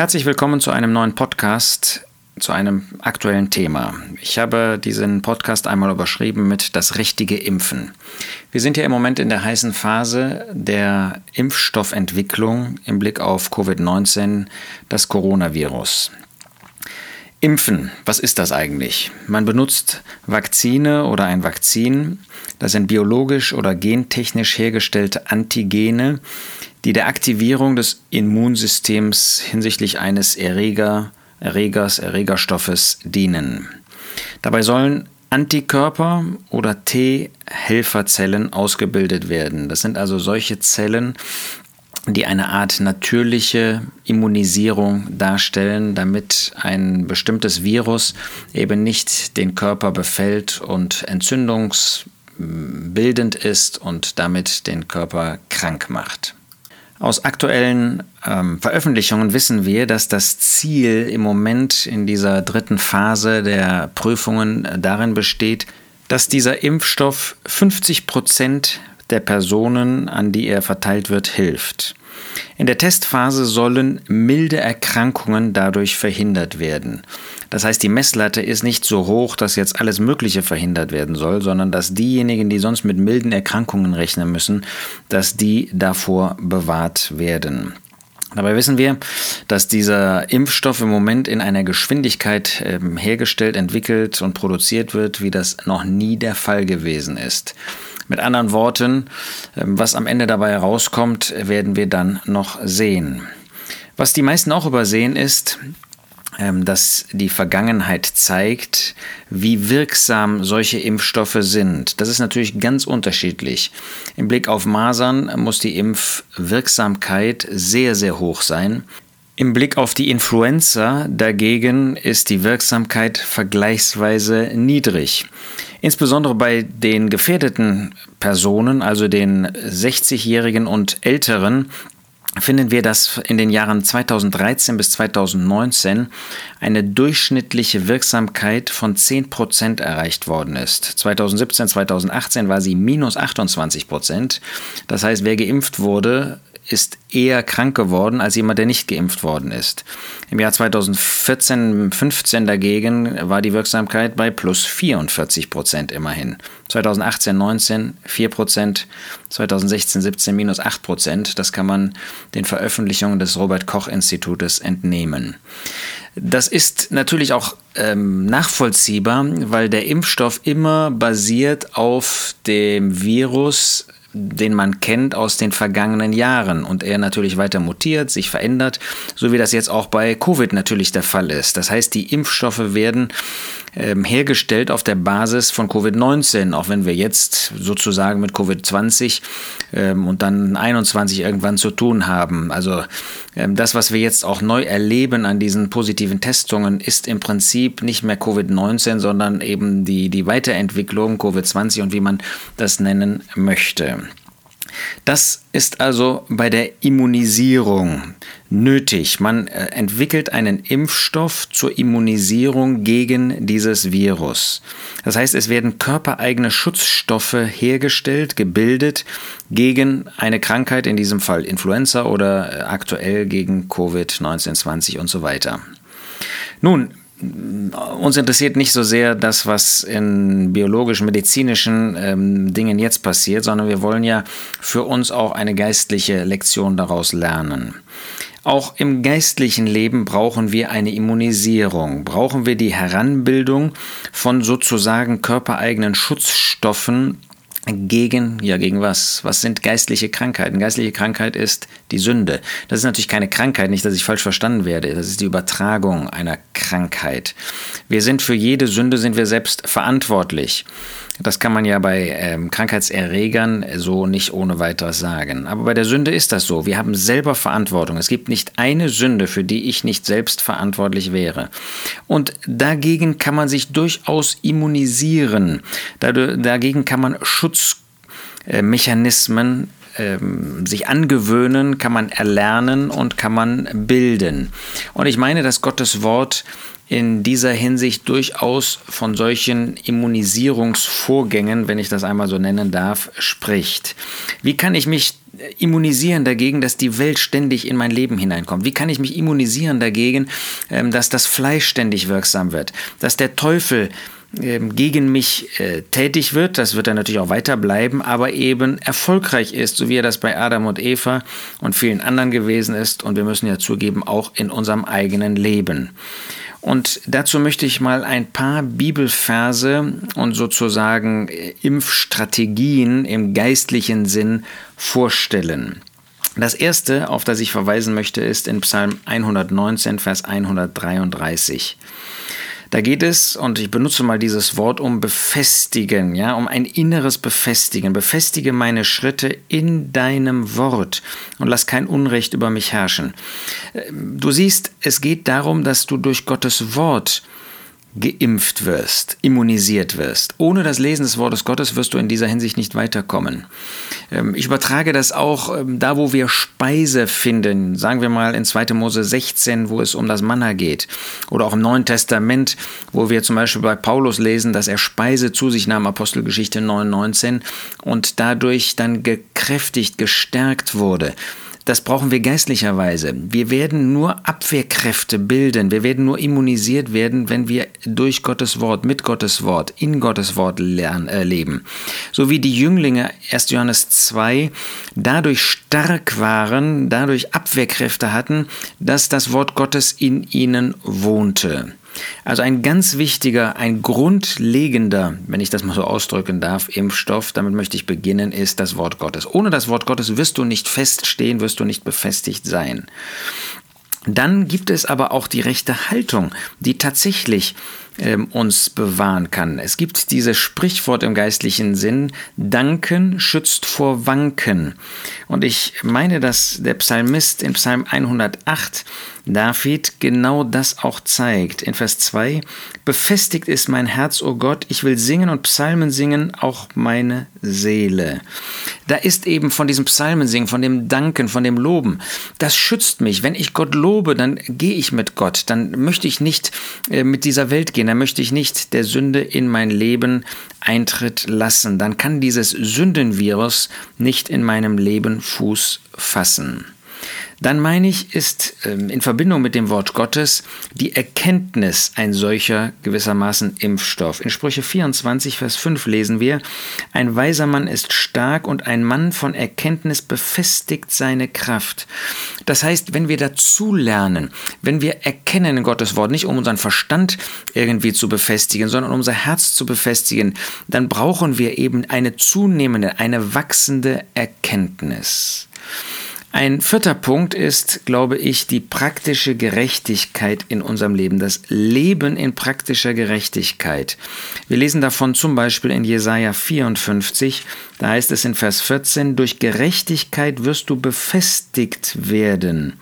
Herzlich willkommen zu einem neuen Podcast, zu einem aktuellen Thema. Ich habe diesen Podcast einmal überschrieben mit das richtige Impfen. Wir sind ja im Moment in der heißen Phase der Impfstoffentwicklung im Blick auf Covid-19, das Coronavirus. Impfen, was ist das eigentlich? Man benutzt Vakzine oder ein Vakzin, das sind biologisch oder gentechnisch hergestellte Antigene, die der Aktivierung des Immunsystems hinsichtlich eines Erreger, Erregers, Erregerstoffes dienen. Dabei sollen Antikörper oder T-Helferzellen ausgebildet werden. Das sind also solche Zellen, die eine Art natürliche Immunisierung darstellen, damit ein bestimmtes Virus eben nicht den Körper befällt und entzündungsbildend ist und damit den Körper krank macht. Aus aktuellen ähm, Veröffentlichungen wissen wir, dass das Ziel im Moment in dieser dritten Phase der Prüfungen darin besteht, dass dieser Impfstoff 50 Prozent der Personen, an die er verteilt wird, hilft. In der Testphase sollen milde Erkrankungen dadurch verhindert werden. Das heißt, die Messlatte ist nicht so hoch, dass jetzt alles Mögliche verhindert werden soll, sondern dass diejenigen, die sonst mit milden Erkrankungen rechnen müssen, dass die davor bewahrt werden. Dabei wissen wir, dass dieser Impfstoff im Moment in einer Geschwindigkeit äh, hergestellt, entwickelt und produziert wird, wie das noch nie der Fall gewesen ist. Mit anderen Worten, äh, was am Ende dabei herauskommt, werden wir dann noch sehen. Was die meisten auch übersehen ist, ähm, dass die Vergangenheit zeigt, wie wirksam solche Impfstoffe sind. Das ist natürlich ganz unterschiedlich. Im Blick auf Masern muss die Impfwirksamkeit sehr, sehr hoch sein. Im Blick auf die Influenza dagegen ist die Wirksamkeit vergleichsweise niedrig. Insbesondere bei den gefährdeten Personen, also den 60-Jährigen und Älteren, finden wir, dass in den Jahren 2013 bis 2019 eine durchschnittliche Wirksamkeit von 10% erreicht worden ist. 2017, 2018 war sie minus 28%. Das heißt, wer geimpft wurde, ist eher krank geworden als jemand, der nicht geimpft worden ist. Im Jahr 2014, 15 dagegen war die Wirksamkeit bei plus 44 Prozent immerhin. 2018, 19 4 Prozent, 2016, 17 minus 8 Prozent. Das kann man den Veröffentlichungen des Robert Koch Institutes entnehmen. Das ist natürlich auch ähm, nachvollziehbar, weil der Impfstoff immer basiert auf dem Virus den man kennt aus den vergangenen Jahren und er natürlich weiter mutiert, sich verändert, so wie das jetzt auch bei Covid natürlich der Fall ist. Das heißt, die Impfstoffe werden ähm, hergestellt auf der Basis von Covid-19, auch wenn wir jetzt sozusagen mit Covid-20 ähm, und dann 21 irgendwann zu tun haben. Also ähm, das, was wir jetzt auch neu erleben an diesen positiven Testungen, ist im Prinzip nicht mehr Covid-19, sondern eben die, die Weiterentwicklung Covid-20 und wie man das nennen möchte. Das ist also bei der Immunisierung nötig. Man äh, entwickelt einen Impfstoff zur Immunisierung gegen dieses Virus. Das heißt, es werden körpereigene Schutzstoffe hergestellt, gebildet gegen eine Krankheit, in diesem Fall Influenza oder äh, aktuell gegen Covid-19, 20 und so weiter. Nun, uns interessiert nicht so sehr das, was in biologisch-medizinischen ähm, Dingen jetzt passiert, sondern wir wollen ja für uns auch eine geistliche Lektion daraus lernen. Auch im geistlichen Leben brauchen wir eine Immunisierung, brauchen wir die Heranbildung von sozusagen körpereigenen Schutzstoffen gegen, ja, gegen was? Was sind geistliche Krankheiten? Geistliche Krankheit ist die Sünde. Das ist natürlich keine Krankheit, nicht, dass ich falsch verstanden werde. Das ist die Übertragung einer Krankheit. Wir sind für jede Sünde sind wir selbst verantwortlich. Das kann man ja bei ähm, Krankheitserregern so nicht ohne weiteres sagen. Aber bei der Sünde ist das so. Wir haben selber Verantwortung. Es gibt nicht eine Sünde, für die ich nicht selbst verantwortlich wäre. Und dagegen kann man sich durchaus immunisieren. Dagegen kann man Schutzmechanismen ähm, sich angewöhnen, kann man erlernen und kann man bilden. Und ich meine, dass Gottes Wort in dieser Hinsicht durchaus von solchen Immunisierungsvorgängen, wenn ich das einmal so nennen darf, spricht. Wie kann ich mich immunisieren dagegen, dass die Welt ständig in mein Leben hineinkommt? Wie kann ich mich immunisieren dagegen, ähm, dass das Fleisch ständig wirksam wird, dass der Teufel ähm, gegen mich äh, tätig wird, das wird er natürlich auch weiter bleiben, aber eben erfolgreich ist, so wie er das bei Adam und Eva und vielen anderen gewesen ist und wir müssen ja zugeben, auch in unserem eigenen Leben. Und dazu möchte ich mal ein paar Bibelverse und sozusagen äh, Impfstrategien im geistlichen Sinn vorstellen. Das erste, auf das ich verweisen möchte, ist in Psalm 119, Vers 133. Da geht es, und ich benutze mal dieses Wort, um befestigen, ja, um ein inneres Befestigen. Befestige meine Schritte in deinem Wort und lass kein Unrecht über mich herrschen. Du siehst, es geht darum, dass du durch Gottes Wort geimpft wirst, immunisiert wirst. Ohne das Lesen des Wortes Gottes wirst du in dieser Hinsicht nicht weiterkommen. Ähm, ich übertrage das auch ähm, da, wo wir Speise finden, sagen wir mal in 2. Mose 16, wo es um das Manna geht. Oder auch im Neuen Testament, wo wir zum Beispiel bei Paulus lesen, dass er Speise zu sich nahm, Apostelgeschichte 9, 19, und dadurch dann gekräftigt, gestärkt wurde. Das brauchen wir geistlicherweise. Wir werden nur Abwehrkräfte bilden. Wir werden nur immunisiert werden, wenn wir durch Gottes Wort, mit Gottes Wort, in Gottes Wort lernen, äh, leben. So wie die Jünglinge 1. Johannes 2 dadurch stark waren, dadurch Abwehrkräfte hatten, dass das Wort Gottes in ihnen wohnte. Also ein ganz wichtiger, ein grundlegender, wenn ich das mal so ausdrücken darf, Impfstoff, damit möchte ich beginnen, ist das Wort Gottes. Ohne das Wort Gottes wirst du nicht feststehen, wirst du nicht befestigt sein. Dann gibt es aber auch die rechte Haltung, die tatsächlich ähm, uns bewahren kann. Es gibt dieses Sprichwort im geistlichen Sinn, Danken schützt vor Wanken. Und ich meine, dass der Psalmist in Psalm 108 David genau das auch zeigt. In Vers 2, befestigt ist mein Herz, o oh Gott, ich will singen und Psalmen singen, auch meine Seele. Da ist eben von diesem Psalmensingen, von dem Danken, von dem Loben, das schützt mich. Wenn ich Gott lobe, dann gehe ich mit Gott, dann möchte ich nicht äh, mit dieser Welt gehen, dann möchte ich nicht der Sünde in mein Leben Eintritt lassen, dann kann dieses Sündenvirus nicht in meinem Leben Fuß fassen dann meine ich, ist ähm, in Verbindung mit dem Wort Gottes die Erkenntnis ein solcher gewissermaßen Impfstoff. In Sprüche 24, Vers 5 lesen wir, ein weiser Mann ist stark und ein Mann von Erkenntnis befestigt seine Kraft. Das heißt, wenn wir dazu lernen, wenn wir erkennen in Gottes Wort, nicht um unseren Verstand irgendwie zu befestigen, sondern um unser Herz zu befestigen, dann brauchen wir eben eine zunehmende, eine wachsende Erkenntnis. Ein vierter Punkt ist, glaube ich, die praktische Gerechtigkeit in unserem Leben, das Leben in praktischer Gerechtigkeit. Wir lesen davon zum Beispiel in Jesaja 54, da heißt es in Vers 14, durch Gerechtigkeit wirst du befestigt werden.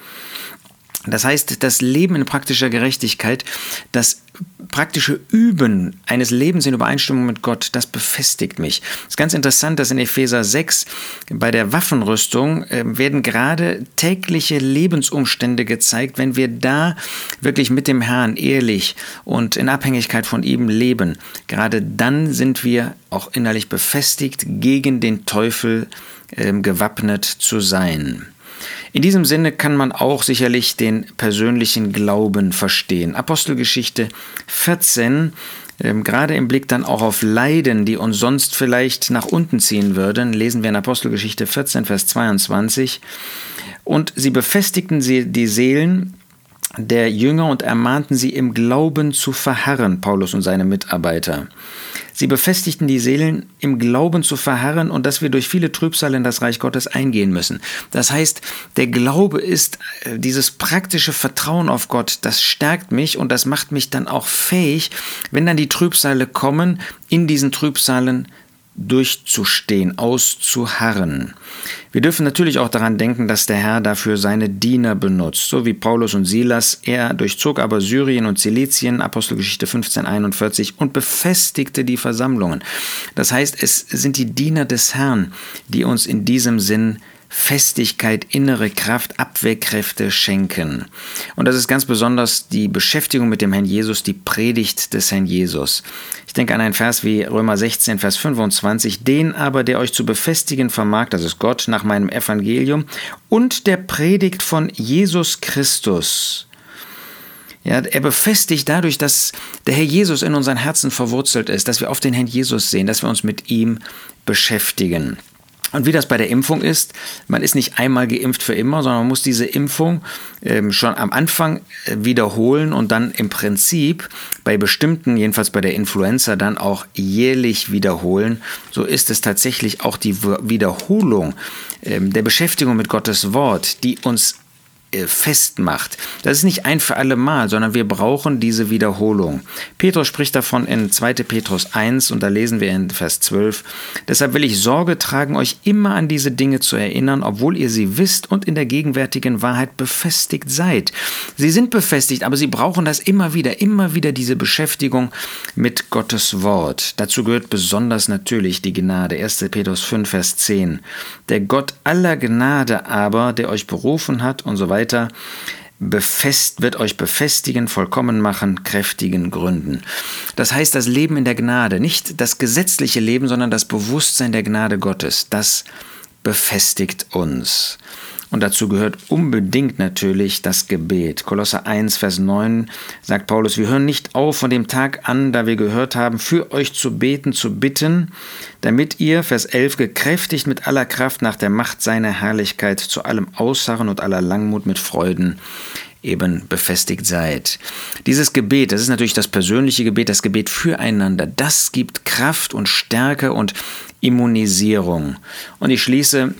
Das heißt, das Leben in praktischer Gerechtigkeit, das praktische Üben eines Lebens in Übereinstimmung mit Gott, das befestigt mich. Es ist ganz interessant, dass in Epheser 6 bei der Waffenrüstung äh, werden gerade tägliche Lebensumstände gezeigt, wenn wir da wirklich mit dem Herrn ehrlich und in Abhängigkeit von ihm leben. Gerade dann sind wir auch innerlich befestigt, gegen den Teufel äh, gewappnet zu sein. In diesem Sinne kann man auch sicherlich den persönlichen Glauben verstehen. Apostelgeschichte 14 ähm, gerade im Blick dann auch auf Leiden, die uns sonst vielleicht nach unten ziehen würden, lesen wir in Apostelgeschichte 14, Vers 22. Und sie befestigten die Seelen der Jünger und ermahnten sie im Glauben zu verharren, Paulus und seine Mitarbeiter. Sie befestigten die Seelen im Glauben zu verharren und dass wir durch viele Trübsal in das Reich Gottes eingehen müssen. Das heißt, der Glaube ist äh, dieses praktische Vertrauen auf Gott, das stärkt mich und das macht mich dann auch fähig, wenn dann die Trübsale kommen, in diesen Trübsalen durchzustehen, auszuharren. Wir dürfen natürlich auch daran denken, dass der Herr dafür seine Diener benutzt, so wie Paulus und Silas. Er durchzog aber Syrien und Silizien, Apostelgeschichte 1541, und befestigte die Versammlungen. Das heißt, es sind die Diener des Herrn, die uns in diesem Sinn Festigkeit, innere Kraft, Abwehrkräfte schenken. Und das ist ganz besonders die Beschäftigung mit dem Herrn Jesus, die Predigt des Herrn Jesus. Ich denke an einen Vers wie Römer 16, Vers 25, den aber, der euch zu befestigen vermag, das ist Gott nach meinem Evangelium, und der Predigt von Jesus Christus. Ja, er befestigt dadurch, dass der Herr Jesus in unseren Herzen verwurzelt ist, dass wir auf den Herrn Jesus sehen, dass wir uns mit ihm beschäftigen. Und wie das bei der Impfung ist, man ist nicht einmal geimpft für immer, sondern man muss diese Impfung ähm, schon am Anfang äh, wiederholen und dann im Prinzip bei bestimmten, jedenfalls bei der Influenza, dann auch jährlich wiederholen. So ist es tatsächlich auch die Wiederholung ähm, der Beschäftigung mit Gottes Wort, die uns festmacht. Das ist nicht ein für alle Mal, sondern wir brauchen diese Wiederholung. Petrus spricht davon in 2. Petrus 1 und da lesen wir in Vers 12. Deshalb will ich Sorge tragen, euch immer an diese Dinge zu erinnern, obwohl ihr sie wisst und in der gegenwärtigen Wahrheit befestigt seid. Sie sind befestigt, aber sie brauchen das immer wieder, immer wieder diese Beschäftigung mit Gottes Wort. Dazu gehört besonders natürlich die Gnade. 1. Petrus 5, Vers 10. Der Gott aller Gnade aber, der euch berufen hat und so weiter, weiter, befest, wird euch befestigen, vollkommen machen, kräftigen Gründen. Das heißt, das Leben in der Gnade, nicht das gesetzliche Leben, sondern das Bewusstsein der Gnade Gottes, das befestigt uns. Und dazu gehört unbedingt natürlich das Gebet. Kolosser 1, Vers 9 sagt Paulus, wir hören nicht auf von dem Tag an, da wir gehört haben, für euch zu beten, zu bitten, damit ihr, Vers 11, gekräftigt mit aller Kraft nach der Macht seiner Herrlichkeit zu allem Ausharren und aller Langmut mit Freuden eben befestigt seid. Dieses Gebet, das ist natürlich das persönliche Gebet, das Gebet füreinander, das gibt Kraft und Stärke und Immunisierung. Und ich schließe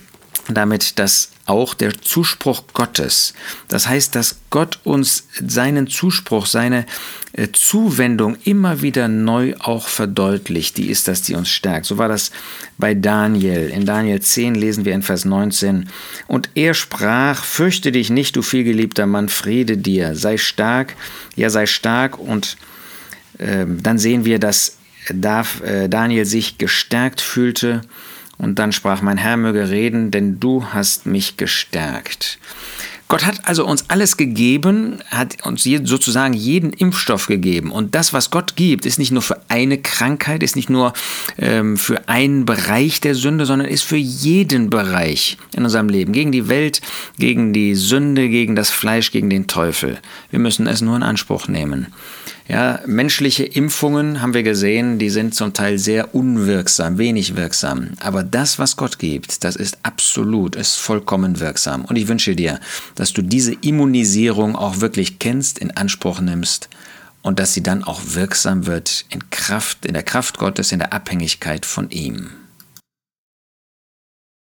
damit, dass auch der Zuspruch Gottes, das heißt, dass Gott uns seinen Zuspruch, seine äh, Zuwendung immer wieder neu auch verdeutlicht, die ist das, die uns stärkt. So war das bei Daniel. In Daniel 10 lesen wir in Vers 19, und er sprach, fürchte dich nicht, du vielgeliebter Mann, Friede dir, sei stark, ja sei stark, und äh, dann sehen wir, dass äh, Daniel sich gestärkt fühlte, und dann sprach mein Herr möge reden, denn du hast mich gestärkt. Gott hat also uns alles gegeben, hat uns sozusagen jeden Impfstoff gegeben. Und das, was Gott gibt, ist nicht nur für eine Krankheit, ist nicht nur ähm, für einen Bereich der Sünde, sondern ist für jeden Bereich in unserem Leben. Gegen die Welt, gegen die Sünde, gegen das Fleisch, gegen den Teufel. Wir müssen es nur in Anspruch nehmen. Ja, menschliche Impfungen haben wir gesehen, die sind zum Teil sehr unwirksam, wenig wirksam. Aber das, was Gott gibt, das ist absolut, ist vollkommen wirksam. Und ich wünsche dir, dass du diese Immunisierung auch wirklich kennst, in Anspruch nimmst und dass sie dann auch wirksam wird in Kraft, in der Kraft Gottes, in der Abhängigkeit von ihm.